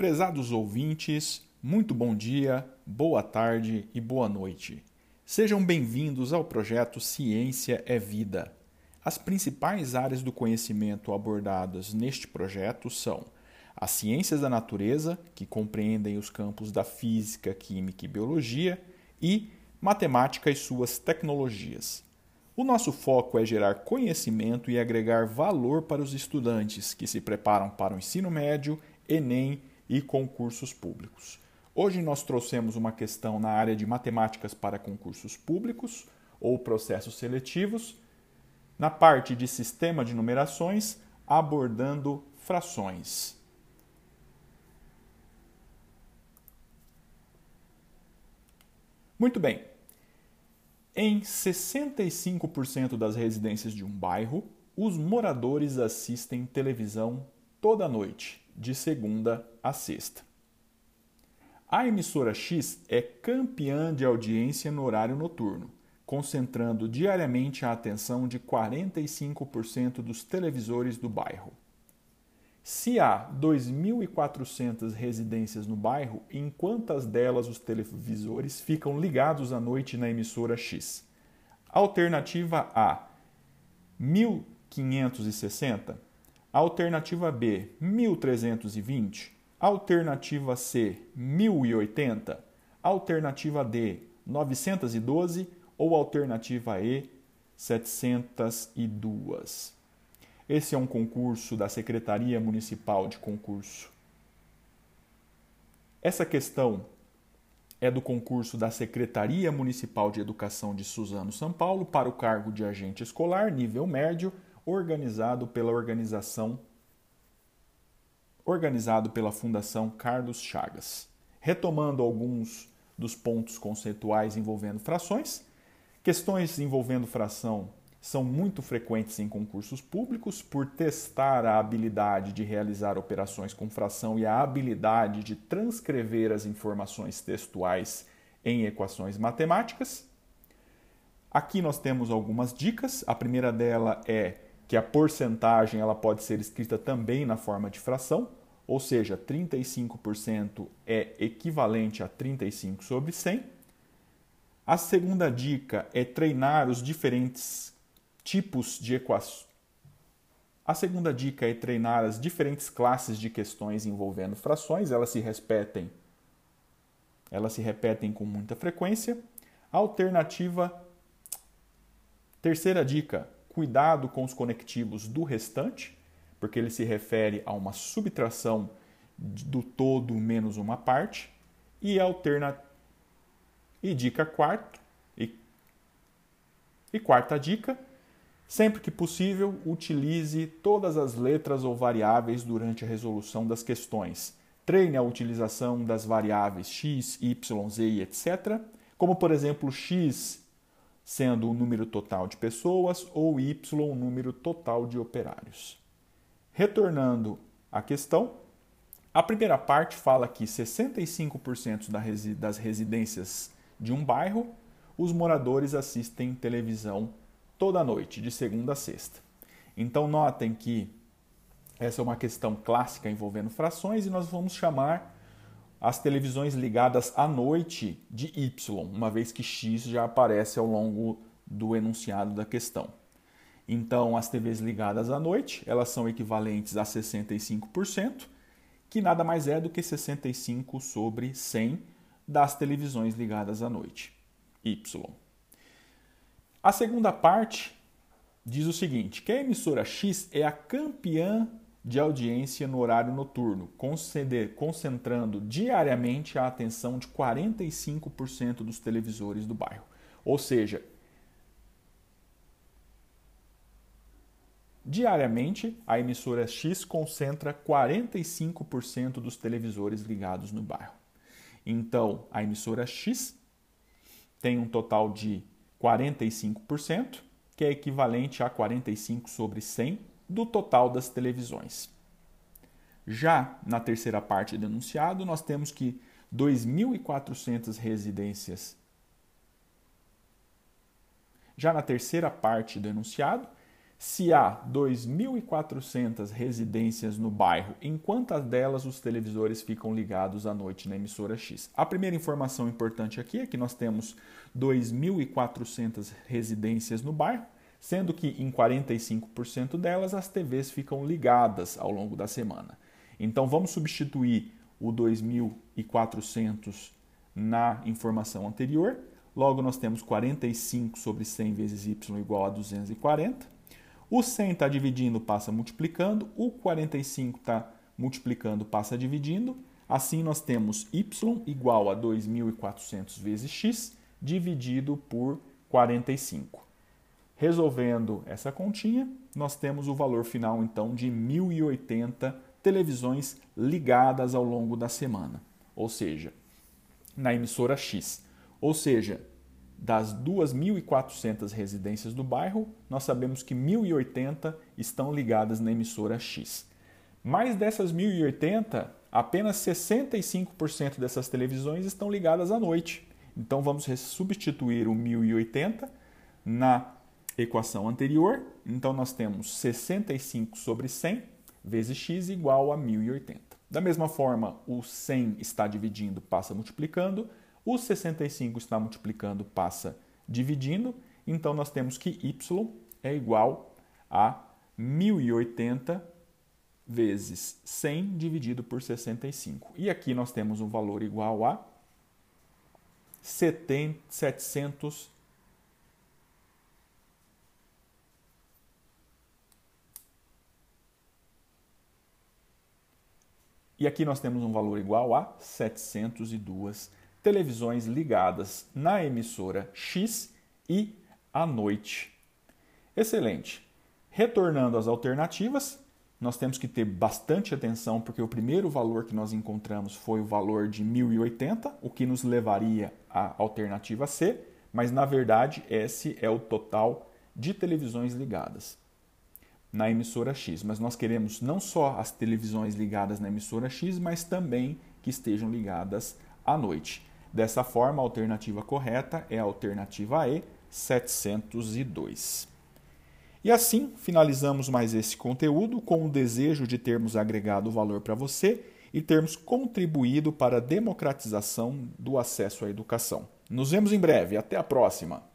Prezados ouvintes, muito bom dia, boa tarde e boa noite. Sejam bem-vindos ao projeto Ciência é Vida. As principais áreas do conhecimento abordadas neste projeto são as ciências da natureza, que compreendem os campos da física, química e biologia, e matemática e suas tecnologias. O nosso foco é gerar conhecimento e agregar valor para os estudantes que se preparam para o ensino médio, Enem e concursos públicos. Hoje nós trouxemos uma questão na área de matemáticas para concursos públicos ou processos seletivos, na parte de sistema de numerações, abordando frações. Muito bem. Em 65% das residências de um bairro, os moradores assistem televisão toda noite, de segunda a sexta. A emissora X é campeã de audiência no horário noturno, concentrando diariamente a atenção de 45% dos televisores do bairro. Se há 2.400 residências no bairro, em quantas delas os televisores ficam ligados à noite na emissora X? Alternativa A: 1.560. Alternativa B: 1.320. Alternativa C: 1.080. Alternativa D: 912. Ou alternativa E: 702. Esse é um concurso da Secretaria Municipal de Concurso. Essa questão é do concurso da Secretaria Municipal de Educação de Suzano, São Paulo, para o cargo de agente escolar nível médio, organizado pela organização organizado pela Fundação Carlos Chagas. Retomando alguns dos pontos conceituais envolvendo frações, questões envolvendo fração são muito frequentes em concursos públicos por testar a habilidade de realizar operações com fração e a habilidade de transcrever as informações textuais em equações matemáticas. Aqui nós temos algumas dicas. A primeira dela é que a porcentagem ela pode ser escrita também na forma de fração, ou seja, 35% é equivalente a 35 sobre 100. A segunda dica é treinar os diferentes tipos de equações. A segunda dica é treinar as diferentes classes de questões envolvendo frações, elas se repetem. Elas se repetem com muita frequência. Alternativa Terceira dica: cuidado com os conectivos do restante, porque ele se refere a uma subtração do todo menos uma parte. E alterna e dica quarta e, e quarta dica, Sempre que possível, utilize todas as letras ou variáveis durante a resolução das questões. Treine a utilização das variáveis x, y, z, etc., como por exemplo x sendo o número total de pessoas ou y o número total de operários. Retornando à questão, a primeira parte fala que 65% das residências de um bairro, os moradores assistem televisão toda noite, de segunda a sexta. Então notem que essa é uma questão clássica envolvendo frações e nós vamos chamar as televisões ligadas à noite de Y, uma vez que X já aparece ao longo do enunciado da questão. Então, as TVs ligadas à noite, elas são equivalentes a 65%, que nada mais é do que 65 sobre 100 das televisões ligadas à noite, Y. A segunda parte diz o seguinte: que a emissora X é a campeã de audiência no horário noturno, concentrando diariamente a atenção de 45% dos televisores do bairro. Ou seja, diariamente a emissora X concentra 45% dos televisores ligados no bairro. Então, a emissora X tem um total de 45%, que é equivalente a 45 sobre 100 do total das televisões. Já na terceira parte do enunciado, nós temos que 2.400 residências. Já na terceira parte do enunciado, se há 2.400 residências no bairro, em quantas delas os televisores ficam ligados à noite na emissora X? A primeira informação importante aqui é que nós temos 2.400 residências no bairro, sendo que em 45% delas as TVs ficam ligadas ao longo da semana. Então vamos substituir o 2.400 na informação anterior. Logo, nós temos 45 sobre 100 vezes y igual a 240 o 100 está dividindo, passa multiplicando. O 45 está multiplicando, passa dividindo. Assim, nós temos y igual a 2.400 vezes x dividido por 45. Resolvendo essa continha, nós temos o valor final, então, de 1.080 televisões ligadas ao longo da semana, ou seja, na emissora X. Ou seja, das 2.400 residências do bairro, nós sabemos que 1.080 estão ligadas na emissora X. Mais dessas 1.080, apenas 65% dessas televisões estão ligadas à noite. Então vamos substituir o 1080 na equação anterior. Então nós temos 65 sobre 100 vezes x igual a 1080. Da mesma forma, o 100 está dividindo, passa multiplicando. O 65 está multiplicando, passa dividindo, então nós temos que y é igual a 1080 vezes 100 dividido por 65. E aqui nós temos um valor igual a 700 E aqui nós temos um valor igual a 702 televisões ligadas na emissora X e à noite. Excelente. Retornando às alternativas, nós temos que ter bastante atenção porque o primeiro valor que nós encontramos foi o valor de 1080, o que nos levaria à alternativa C, mas na verdade esse é o total de televisões ligadas na emissora X. Mas nós queremos não só as televisões ligadas na emissora X, mas também que estejam ligadas à noite. Dessa forma, a alternativa correta é a alternativa E, 702. E assim finalizamos mais esse conteúdo com o desejo de termos agregado valor para você e termos contribuído para a democratização do acesso à educação. Nos vemos em breve, até a próxima!